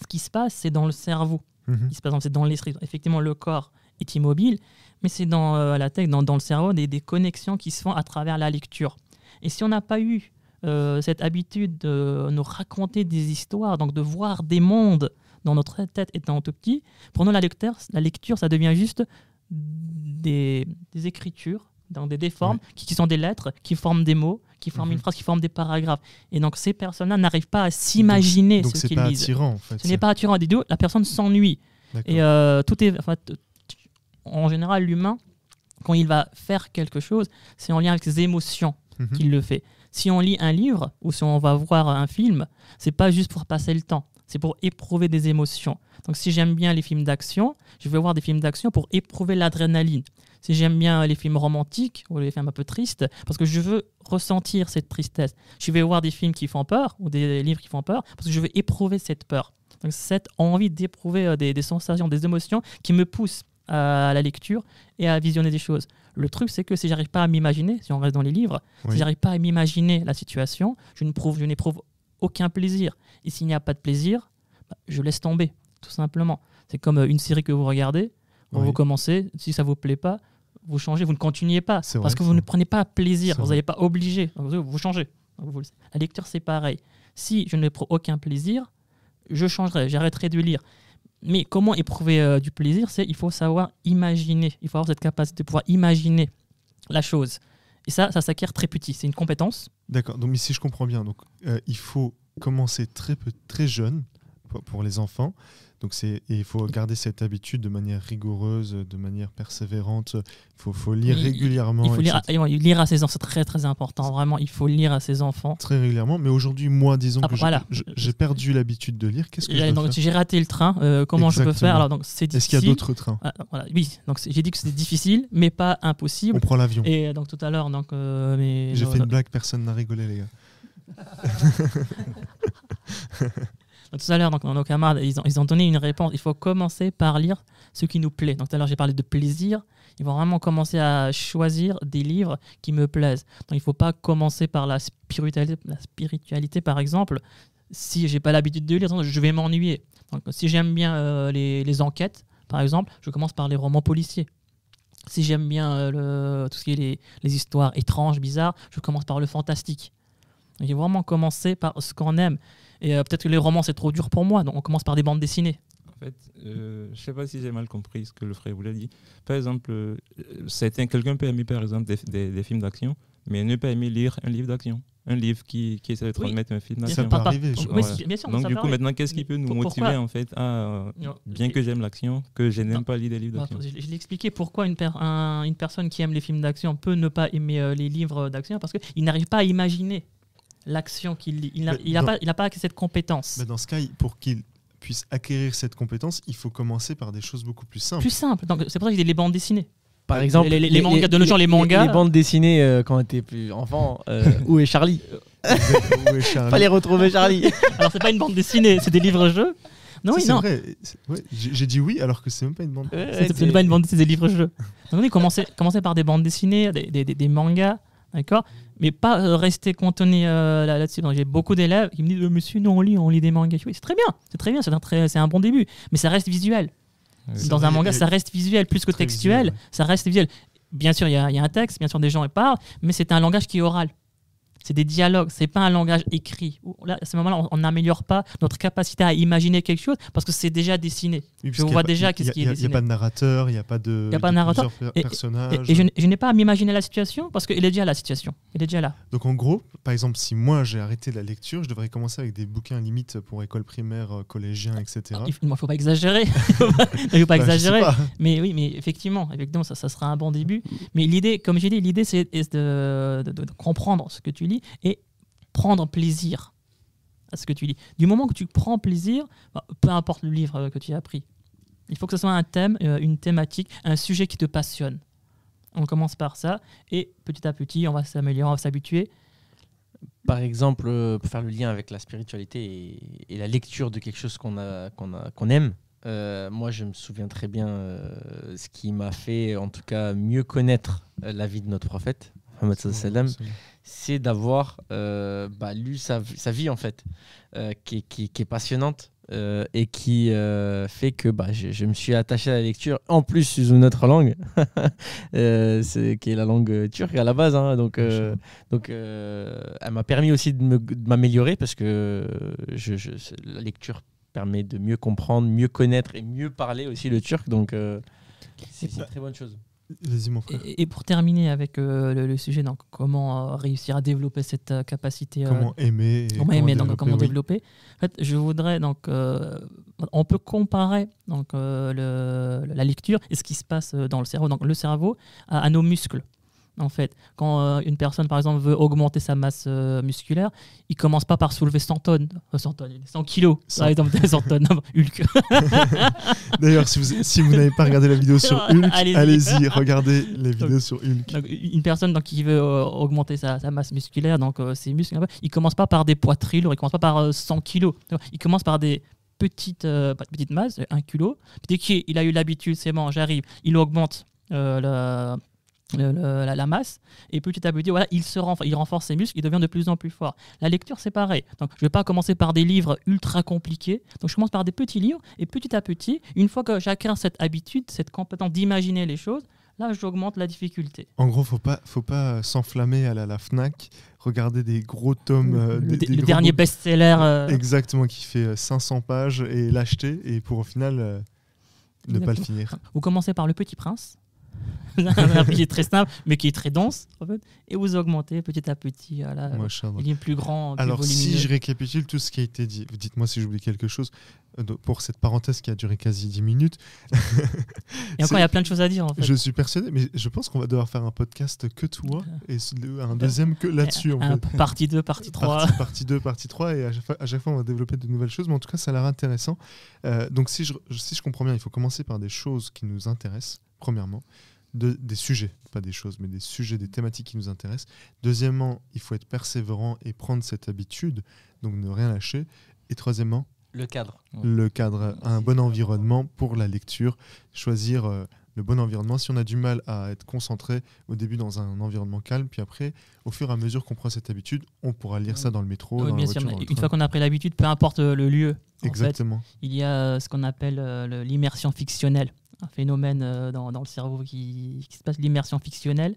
Ce qui se passe, c'est dans le cerveau Mhm. il se passe, c'est dans l'esprit. Effectivement, le corps est immobile, mais c'est dans euh, la tête, dans, dans le cerveau, des, des connexions qui se font à travers la lecture. Et si on n'a pas eu euh, cette habitude de nous raconter des histoires, donc de voir des mondes dans notre tête étant tout petit, pour nous, la lecture, la lecture ça devient juste des, des écritures, donc des, des formes qui, qui sont des lettres, qui forment des mots, qui forment Mhm. une phrase, qui forment des paragraphes. Et donc ces personnes-là n'arrivent pas à s'imaginer ce qu'ils pas lisent. attirant en fait. Ce n'est pas attirant du tout, la personne s'ennuie. Et euh, tout est, enfin, en général, l'humain, quand il va faire quelque chose, c'est en lien avec ses émotions Mhm. qu'il le fait. Si on lit un livre ou si on va voir un film, c'est pas juste pour passer le temps, c'est pour éprouver des émotions. Donc si j'aime bien les films d'action, je vais voir des films d'action pour éprouver l'adrénaline. Si j'aime bien les films romantiques ou les films un peu tristes, parce que je veux ressentir cette tristesse. Je vais voir des films qui font peur ou des livres qui font peur, parce que je veux éprouver cette peur. Donc cette envie d'éprouver euh, des, des sensations, des émotions qui me poussent à la lecture et à visionner des choses. Le truc, c'est que si j'arrive pas à m'imaginer, si on reste dans les livres, Oui. si j'arrive pas à m'imaginer la situation, je n'éprouve, je n'éprouve aucun plaisir. Et s'il n'y a pas de plaisir, bah, je laisse tomber, tout simplement. C'est comme euh, une série que vous regardez, vous, Oui. vous commencez, si ça vous plaît pas, vous changez, vous ne continuez pas, parce vrai, que vous ne prenez pas plaisir, vous n'allez pas obligé, vous, changez. Vous La lecture, c'est pareil. Si je n'éprouve aucun plaisir, je changerai, j'arrêterai de lire. Mais comment éprouver euh, du plaisir C'est il faut savoir imaginer, il faut avoir cette capacité de pouvoir imaginer la chose. Et ça, ça s'acquiert très petit. C'est une compétence. D'accord. Donc, mais si je comprends bien, donc euh, il faut commencer très peu, très jeune pour, pour les enfants. Donc c'est et il faut garder cette habitude de manière rigoureuse, de manière persévérante. Il faut, faut lire Il- régulièrement. Il faut lire, lire à ses enfants, c'est très très important. Vraiment, il faut lire à ses enfants. très régulièrement. Mais aujourd'hui, moi, disons Ah, que je- voilà. je- j'ai perdu l'habitude de lire. Qu'est-ce que je J'ai dois donc, j'ai raté le train. euh, comment je peux faire? Alors donc c'est Est-ce qu'il y a d'autres trains? Ah, voilà, oui. Donc j'ai dit que c'était difficile, mais pas impossible. On prend l'avion. Et euh, donc tout à l'heure, donc euh, J'ai fait une blague, personne n'a rigolé, les gars. Tout à l'heure, donc, nos camarades, ils ont, ils ont donné une réponse. Il faut commencer par lire ce qui nous plaît. Donc, tout à l'heure, j'ai parlé de plaisir. Il faut vraiment commencer à choisir des livres qui me plaisent. Donc, il ne faut pas commencer par la spiritualité, la spiritualité par exemple. Si j'ai pas l'habitude de lire, je vais m'ennuyer. Si j'aime bien euh, les, les enquêtes, par exemple, je commence par les romans policiers. Si j'aime bien euh, tout ce qui est les, les histoires étranges, bizarres, je commence par le fantastique. Il faut vraiment commencer par ce qu'on aime. Et euh, peut-être que les romans, c'est trop dur pour moi, donc on commence par des bandes dessinées. En fait, euh, je sais pas si j'ai mal compris ce que le frère vous a dit. Par exemple, euh, quelqu'un peut aimer par exemple des, des- des films d'action, mais ne pas aimer lire un livre d'action. Un livre qui, qui essaie de transmettre un film Ça d'action. pas- arriver, oui, bien sûr, Donc ça du coup, arriver. maintenant, qu'est-ce qui peut nous motiver en fait à, euh, bien que j'aime l'action, que je n'aime pas lire des livres d'action? je, je l'ai expliqué pourquoi une, per- un- une personne qui aime les films d'action peut ne pas aimer euh, les livres d'action, parce qu'il n'arrive pas à imaginer l'action qu'il lit. Il n'a il dans- pas, il a pas cette compétence. Mais dans ce cas, pour qu'il puisse acquérir cette compétence, il faut commencer par des choses beaucoup plus simples. Plus simple. Donc c'est pour ça que j'ai les bandes dessinées. Par exemple, les- les- les mangas, de nos jours, les mangas- Les, bandes dessinées euh, quand on était plus enfant. euh, où est Charlie Où est Charlie Fallait retrouver Charlie. Alors c'est pas une bande dessinée, c'est des livres-jeux. Non, oui, c'est non. vrai. Ouais, J'ai dit oui alors que c'est même pas une bande. C'est c'est pas une bande dessinée, c'est des livres-jeux. Donc par des bandes dessinées, des, des- des- des mangas, d'accord Mais pas euh, rester cantonné euh, là- là-dessus. J'ai beaucoup d'élèves qui me disent, Euh, monsieur, non, on lit, on lit des mangas. Oui, c'est très bien, c'est très bien, c'est un, très- un bon début. Mais ça reste visuel. Oui. Dans un manga, ça reste visuel plus que textuel. visuel, ouais. Ça reste visuel. Bien sûr, il y, a- il y a un texte, bien sûr, des gens y parlent, mais c'est un langage qui est oral. C'est des dialogues, c'est pas un langage écrit. Là, à ce moment-là, on- n'améliore pas notre capacité à imaginer quelque chose parce que c'est déjà dessiné. Oui, Je vois déjà qu'est-ce qui est il n'y a pas de narrateur, il n'y a pas de. Il y a pas de narrateur. plusieurs Et- per- personnages. Et, et je, n'ai pas à m'imaginer la situation parce qu'il est déjà là, la situation. Il est déjà là. Donc en gros, par exemple, si moi j'ai arrêté la lecture, je devrais commencer avec des bouquins limite pour école primaire, euh, collégien, etc. Il ne faut pas exagérer. il ne faut pas Bah, exagérer. pas. Mais oui, mais effectivement, effectivement ça, ça sera un bon début. Mais l'idée, comme j'ai dit, l'idée c'est est de, de- de comprendre ce que tu lis et prendre plaisir à ce que tu lis. Du moment que tu prends plaisir, bah, peu importe le livre euh, que tu as pris, il faut que ce soit un thème, euh, une thématique, un sujet qui te passionne. On commence par ça et petit à petit, on va s'améliorer, on va s'habituer. Par exemple, euh, pour faire le lien avec la spiritualité et, la lecture de quelque chose qu'on aime, moi je me souviens très bien ce qui m'a fait en tout cas mieux connaître la vie de notre prophète, Mohammed c'est d'avoir euh, bah, lu sa, sa vie en fait, euh, qui, est- qui- qui est passionnante euh, et qui fait que bah, je, je me suis attaché à la lecture, en plus sous une autre langue, qui est la langue turque à la base. hein, donc, donc elle m'a permis aussi de m'améliorer parce que je, je- c'est- la lecture permet de mieux comprendre, mieux connaître et mieux parler aussi le turc. Donc c'est une très bonne chose. Vas-y, mon frère. Et, et pour terminer avec euh, le, le sujet, donc comment euh, réussir à développer cette euh, capacité Comment aimer Comment aimer, donc développer, comment oui. développer. En fait, je voudrais donc, on peut comparer donc le- la lecture et ce qui se passe dans le cerveau. Donc le cerveau à, à nos muscles. En fait, quand euh, une personne, par exemple, veut augmenter sa masse euh, musculaire, il commence pas par soulever 100 tonnes, euh, 100 tonnes, 100 kilos, Cent. par exemple, 100 tonnes, Hulk. D'ailleurs, si vous, si vous n'avez pas regardé la vidéo sur Hulk, Allez-y. regardez les vidéos sur Hulk. Donc, une personne donc, qui veut euh, augmenter sa, sa masse musculaire, donc ses muscles, il commence pas par des poids très lourds, il commence pas par euh, 100 kilos. Il commence par des petites, petites masses, 1 kilo. Dès qu'il a eu l'habitude, c'est bon, j'arrive, il augmente euh, le- le- le- la, la masse et petit à petit voilà il se renforce, il renforce ses muscles il devient de plus en plus fort. La lecture c'est pareil. Donc je vais pas commencer par des livres ultra compliqués. Donc je commence par des petits livres et petit à petit une fois que j'acquiers cette habitude cette compétence d'imaginer les choses là j'augmente la difficulté. En gros, faut pas, faut pas s'enflammer à la, la Fnac, regarder des gros tomes, euh, le, des- d- des le gros dernier best-seller euh, Exactement, qui fait euh, 500 pages et l'acheter et pour au final euh, ne pas le finir. Vous commencez par le Petit Prince, un qui est très simple, mais qui est très dense, en fait, et vous augmentez petit à petit. Voilà, il est plus grand, plus Alors, si je récapitule tout ce qui a été dit, dites-moi si j'oublie quelque chose pour cette parenthèse qui a duré quasi 10 minutes. Et encore, il y a plein de choses à dire, en fait. Je suis persuadé, mais je pense qu'on va devoir faire un podcast que toi et ce- le- un deuxième que là-dessus. Fait. Partie 2, partie 3. Partie, partie 2, partie 3, et à chaque, fois, à chaque fois, on va développer de nouvelles choses, mais en tout cas, ça a l'air intéressant. Euh, donc, si je, si je comprends bien, il faut commencer par des choses qui nous intéressent, premièrement, de- des sujets, pas des choses, mais des sujets, des thématiques qui nous intéressent. Deuxièmement, il faut être persévérant et prendre cette habitude, donc ne rien lâcher. Et troisièmement, Le cadre. le cadre, un bon environnement pour la lecture, choisir euh, le bon environnement. Si on a du mal à être concentré au début dans un environnement calme, puis après, au fur et à mesure qu'on prend cette habitude, on pourra lire ça dans le métro, Oui, dans bien la sûr, voiture, mais dans le une train. fois qu'on a pris l'habitude, peu importe euh, le lieu, en fait, Exactement. il y a euh, ce qu'on appelle euh, le- l'immersion fictionnelle, un phénomène euh, dans, dans le cerveau qui, qui se passe, l'immersion fictionnelle.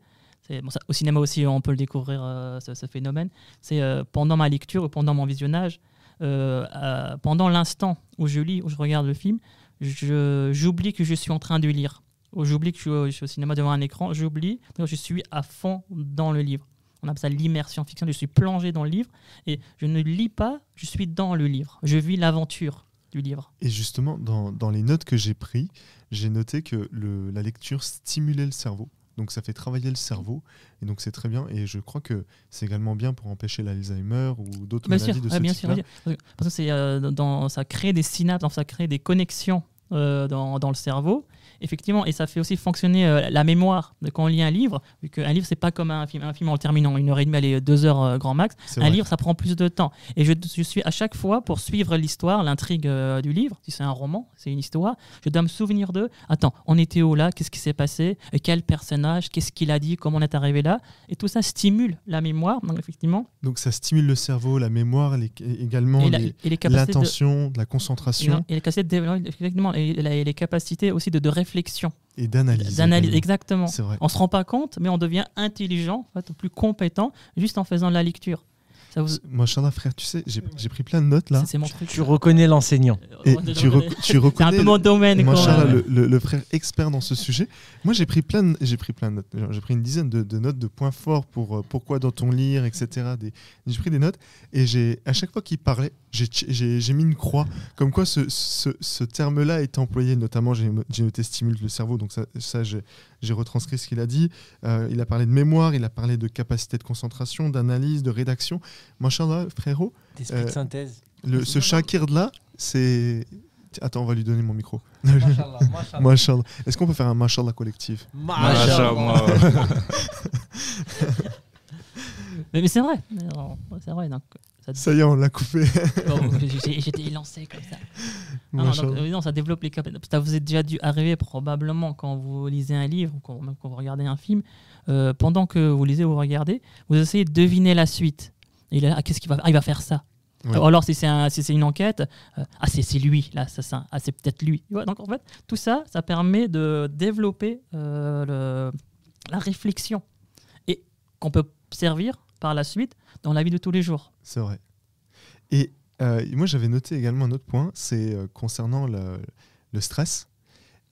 C'est- Bon, ça, au cinéma aussi, on peut le découvrir, euh, ce, ce phénomène. C'est euh, pendant ma lecture ou pendant mon visionnage, euh, euh, pendant l'instant où je lis, où je regarde le film, j'oublie que je suis en train de lire. Ou j'oublie que je suis, au- cinéma devant un écran, j'oublie, je suis à fond dans le livre. On appelle ça l'immersion fictionnelle, je suis plongé dans le livre et je ne lis pas, je suis dans le livre. Je vis l'aventure du livre. Et justement, dans, dans les notes que j'ai prises, j'ai noté que le, la lecture stimulait le cerveau. Donc ça fait travailler le cerveau. Et donc c'est très bien. Et je crois que c'est également bien pour empêcher l'Alzheimer ou d'autres maladies sûr, de ouais, ce bien sûr, bien sûr. Parce que euh, dans, ça crée des synapses, ça crée des connexions dans, dans le cerveau. Effectivement, et ça fait aussi fonctionner euh, la mémoire de quand on lit un livre, vu qu'un livre, c'est pas comme un film. Un film, en le terminant une heure et demie, allez, deux heures euh, grand max. Un vrai. livre, ça prend plus de temps. Et je, je suis à chaque fois, pour suivre l'histoire, l'intrigue euh, du livre, si c'est un roman, c'est une histoire, je dois me souvenir de, attends, on était où là? Qu'est-ce qui s'est passé? Euh, Quel personnage? Qu'est-ce qu'il a dit? Comment on est arrivé là? Et tout ça stimule la mémoire, donc effectivement, Donc ça stimule le cerveau, la mémoire, les- et également et, la- et l'attention, la et concentration. non, et les capacités de développer- effectivement, et la- et les capacités aussi de, de réflexion, Et d'analyse. Exactement. On se rend pas compte, mais on devient intelligent, en fait, plus compétent, juste en faisant de la lecture. Ça vous... Moi, Charles, frère, tu sais, j'ai pris plein de notes là. c'est- C'est mon truc. Tu reconnais l'enseignant. Et tu, rec- tu C'est un reconnais peu mon domaine. Moi, le, le- le frère expert dans ce sujet. Moi, j'ai pris plein, de- j'ai pris plein de notes. J'ai pris une dizaine de, de notes de points forts pour euh, pourquoi dans ton lire, etc. Des- J'ai pris des notes et j'ai à chaque fois qu'il parlait, j'ai mis une croix, comme quoi ce, ce- ce terme-là est employé. Notamment, j'ai noté stimule le cerveau, donc ça, ça j'ai j'ai retranscrit ce qu'il a dit. Euh, il a parlé de mémoire, il a parlé de capacité de concentration, d'analyse, de rédaction. Moi, Charles, frérot, D'esprit Euh, de synthèse. le, ce Shakir de là, c'est. Attends, on va lui donner mon micro. Machallah, machallah. Mashallah. Est-ce qu'on peut faire un mashallah collectif? Machallah. Mais, mais c'est vrai. C'est vrai. Donc, ça, Ça y est, on l'a coupé. J'étais élancé comme ça. Non, non, donc, Mashallah. euh, non, ça développe les capacités. Ça vous est déjà dû arriver probablement quand vous lisez un livre ou quand, même quand vous regardez un film. euh, pendant que vous lisez ou vous regardez, vous essayez de deviner la suite. Et là, ah, qu'est-ce qu'il va Ah, il va faire ça. Ouais. Ou alors, si c'est un, si c'est une enquête, euh, ah, c'est lui, l'assassin. Ah, c'est peut-être lui. Donc, en fait, tout ça, ça permet de développer euh, le- la réflexion et qu'on peut servir par la suite dans la vie de tous les jours. C'est vrai. Et euh, moi, j'avais noté également un autre point, c'est euh, concernant le, le stress.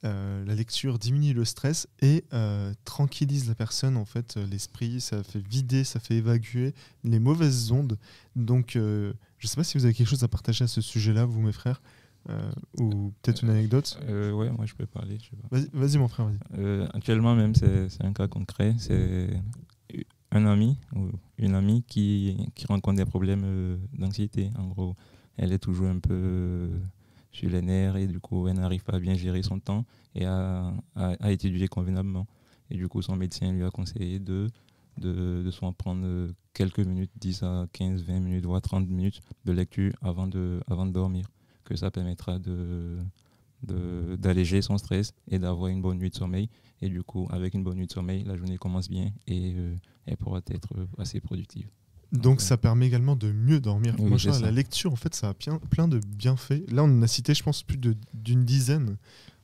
Euh, la lecture diminue le stress et euh, tranquillise la personne, en fait, euh, l'esprit, ça fait vider, ça fait évacuer les mauvaises ondes. Donc, euh, je ne sais pas si vous avez quelque chose à partager à ce sujet-là, vous, mes frères, euh, ou peut-être une anecdote. Euh, ouais, moi je peux parler. Vas-y, vas-y, mon frère, vas-y. Euh, actuellement même, c'est c'est un cas concret. C'est un ami ou une amie qui, qui rencontre des problèmes euh, d'anxiété. En gros, elle est toujours un peu euh, sur les nerfs et du coup, elle n'arrive pas à bien gérer son temps et à, étudier convenablement. Et du coup, son médecin lui a conseillé de, de, de soit prendre euh, quelques minutes, 10 à 15, 20 minutes, voire 30 minutes de lecture avant de, avant de dormir, que ça permettra de d'alléger son stress et d'avoir une bonne nuit de sommeil. Et du coup, avec une bonne nuit de sommeil, la journée commence bien elle pourra être assez productive. Donc Ouais. ça permet également de mieux dormir. Oui, Moi, la lecture, en fait, ça a plein, plein de bienfaits. Là, on en a cité, je pense, plus de- d'une dizaine.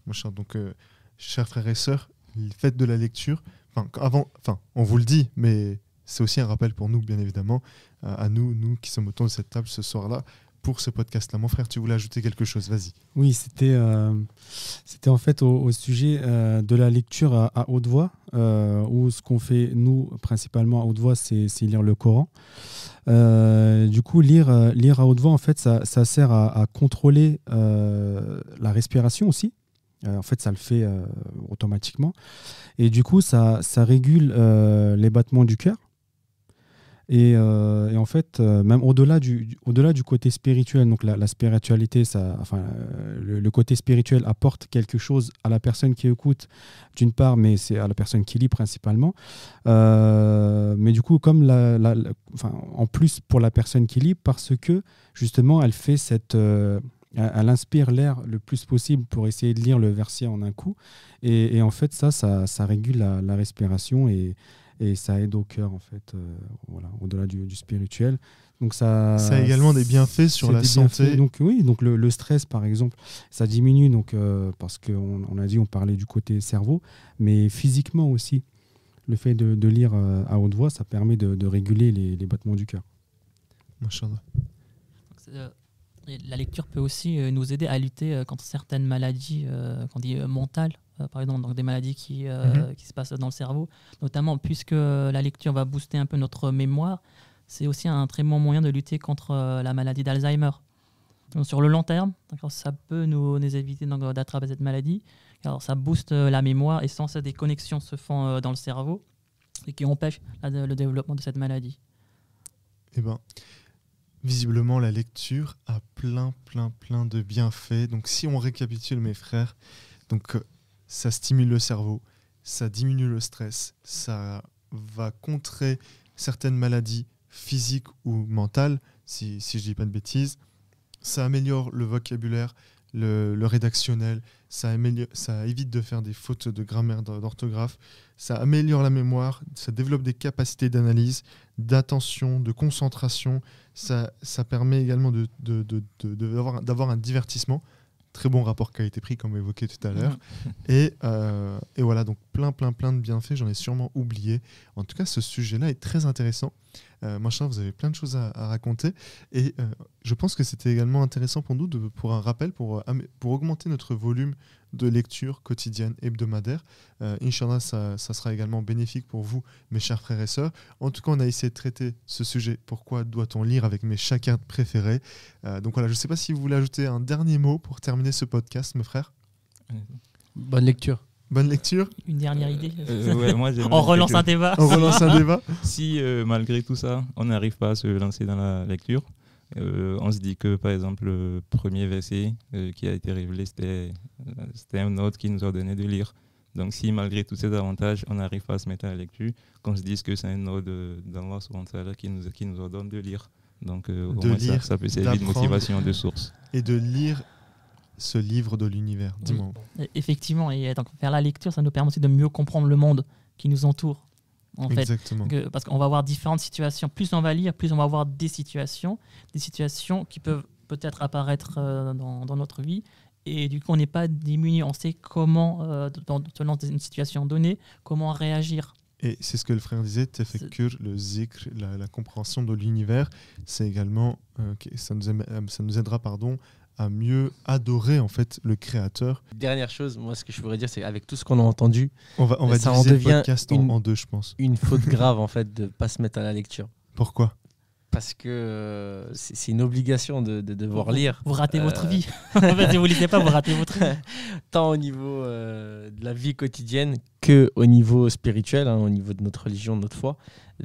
Moi, je- donc, euh, chers frères et sœurs, faites de la lecture. Enfin, avant, enfin, on vous le dit, mais c'est aussi un rappel pour nous, bien évidemment, à à nous, nous qui sommes autour de cette table ce soir-là, pour ce podcast-là. Mon frère, tu voulais ajouter quelque chose Vas-y. Oui, c'était euh, c'était en fait au, sujet euh, de la lecture à, haute voix, euh, où ce qu'on fait, nous, principalement à haute voix, c'est lire le Coran. Du coup, lire, lire à haute voix, en fait, ça, ça sert à, à contrôler la respiration aussi. En fait, ça le fait automatiquement. Et du coup, ça, ça régule les battements du cœur. Et, euh, et en fait, euh, même au-delà du, côté spirituel, donc la, spiritualité, euh, le, côté spirituel apporte quelque chose à la personne qui écoute, d'une part, mais c'est à la personne qui lit principalement. Mais du coup, comme en plus pour la personne qui lit, parce que justement, elle fait cette, elle inspire l'air le plus possible pour essayer de lire le verset en un coup. Et, en fait, ça, ça, ça régule la, la respiration et, et ça aide au cœur, en fait, euh, voilà, au-delà du, du spirituel. Donc ça, Ça a également des bienfaits sur la santé. bienfaits. Donc oui, donc le, le stress, par exemple, ça diminue donc, euh, parce qu'on on a dit, on parlait du côté cerveau, mais physiquement aussi. Le fait de, de lire euh, à haute voix, ça permet de, de réguler les, les battements du cœur. La lecture peut aussi nous aider à lutter contre certaines maladies euh, qu'on dit mentales, par exemple, donc des maladies qui, euh, qui se passent dans le cerveau, notamment puisque la lecture va booster un peu notre mémoire. C'est aussi un très bon moyen de lutter contre euh, la maladie d'Alzheimer. Donc, sur le long terme, ça peut nous, nous éviter d'attraper cette maladie. Alors, ça booste euh, la mémoire et sans ça, des connexions se font euh, dans le cerveau et qui empêchent la- le développement de cette maladie. Eh ben, visiblement, la lecture a plein, plein, plein de bienfaits. Donc, si on récapitule, mes frères, donc euh, ça stimule le cerveau, ça diminue le stress, ça va contrer certaines maladies physiques ou mentales, si, si je dis pas de bêtises. Ça améliore le vocabulaire, le, rédactionnel, ça, évite de faire des fautes de grammaire, d'or- d'orthographe, ça améliore la mémoire, ça développe des capacités d'analyse, d'attention, de concentration. Ça, permet également d'avoir un divertissement très bon rapport qualité-prix, comme évoqué tout à l'heure. Et, euh, et voilà, donc plein, plein, plein de bienfaits. J'en ai sûrement oublié. En tout cas, ce sujet-là est très intéressant. Euh, machin, vous avez plein de choses à, raconter. Et euh, je pense que c'était également intéressant pour nous, pour un rappel, pour, euh, pour augmenter notre volume de lecture quotidienne, hebdomadaire. Euh, Inch'Allah, ça, ça sera également bénéfique pour vous, mes chers frères et sœurs. En tout cas, on a essayé de traiter ce sujet. Pourquoi doit-on lire avec mes chacun préférés Donc voilà, je ne sais pas si vous voulez ajouter un dernier mot pour terminer ce podcast, mes frères. Bonne lecture. Bonne lecture. Une dernière idée. Euh, ouais, moi, j'aimerais On relance que- un débat. On relance un débat. Si euh, malgré tout ça, on n'arrive pas à se lancer dans la lecture, euh, on se dit que par exemple le premier verset euh, qui a été révélé, c'était un autre qui nous a donné de lire. Donc si malgré tous ces avantages, on n'arrive pas à se mettre à la lecture, qu'on se dise que c'est un ordre d'Allah qui nous, qui nous ordonne de lire. Donc euh, au De moins ça- lire, ça, peut servir de motivation de source. Et de lire ce livre de l'univers. Dis-moi. Effectivement, et donc faire la lecture, ça nous permet aussi de mieux comprendre le monde qui nous entoure. En fait, Exactement. Que- parce qu'on va avoir différentes situations. Plus on va lire, plus on va avoir des situations, des situations qui peuvent peut-être apparaître euh, dans, dans notre vie. Et du coup, on n'est pas démuni. On sait comment, euh, dans, une situation donnée, comment réagir. Et c'est ce que le frère disait, tefekkur, le zikr, la, la compréhension de l'univers, c'est également, euh, ça, nous aime- euh, ça nous aidera pardon, à mieux adorer en fait le créateur. Dernière chose, moi, ce que je voudrais dire, c'est avec tout ce qu'on a entendu, On va, on va Ça en diviser le devient podcast en, une- en deux, je pense. une faute grave en fait de pas se mettre à la lecture. Pourquoi? Parce que euh, c'est une obligation de, de devoir lire. Vous ratez votre Euh, vie. en fait, si vous ne lisez pas, vous ratez votre vie. tant au niveau euh, de la vie quotidienne que au niveau spirituel, hein, au niveau de notre religion, de notre foi.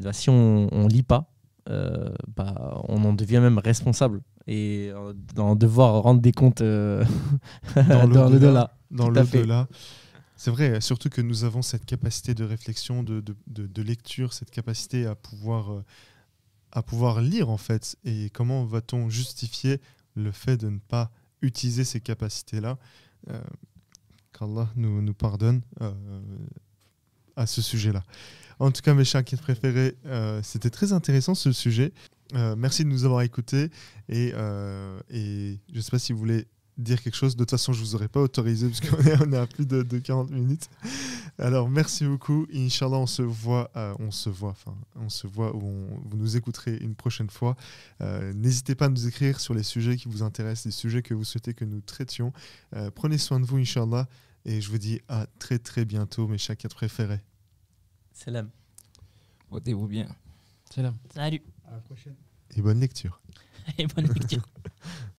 Bah, si on ne lit pas, euh, bah, on en devient même responsable et euh, d'en devoir rendre des comptes euh, Dans dans l'au-delà. Dans l'au-delà. C'est vrai, surtout que nous avons cette capacité de réflexion, de, de- de- de lecture, cette capacité à pouvoir, euh, à pouvoir lire en fait. Et comment va-t-on justifier le fait de ne pas utiliser ces capacités-là Euh, Qu'Allah nous, nous pardonne euh, à ce sujet-là? En tout cas, mes chers kids préférés, euh, c'était très intéressant ce sujet. Euh, merci de nous avoir écoutés. Et, euh, je ne sais pas si vous voulez dire quelque chose. De toute façon, je ne vous aurais pas autorisé parce qu'on est, à plus de, de 40 minutes. Alors, merci beaucoup. Inch'Allah, on se voit, on se voit, enfin, on se voit ou on- vous nous écouterez une prochaine fois. N'hésitez pas à nous écrire sur les sujets qui vous intéressent, les sujets que vous souhaitez que nous traitions. Prenez soin de vous, Inch'Allah. Et je vous dis à très très bientôt, mes chakras préférés. Salam. Portez-vous bien. Là. Salut À la prochaine. Et bonne lecture. et bonne lecture.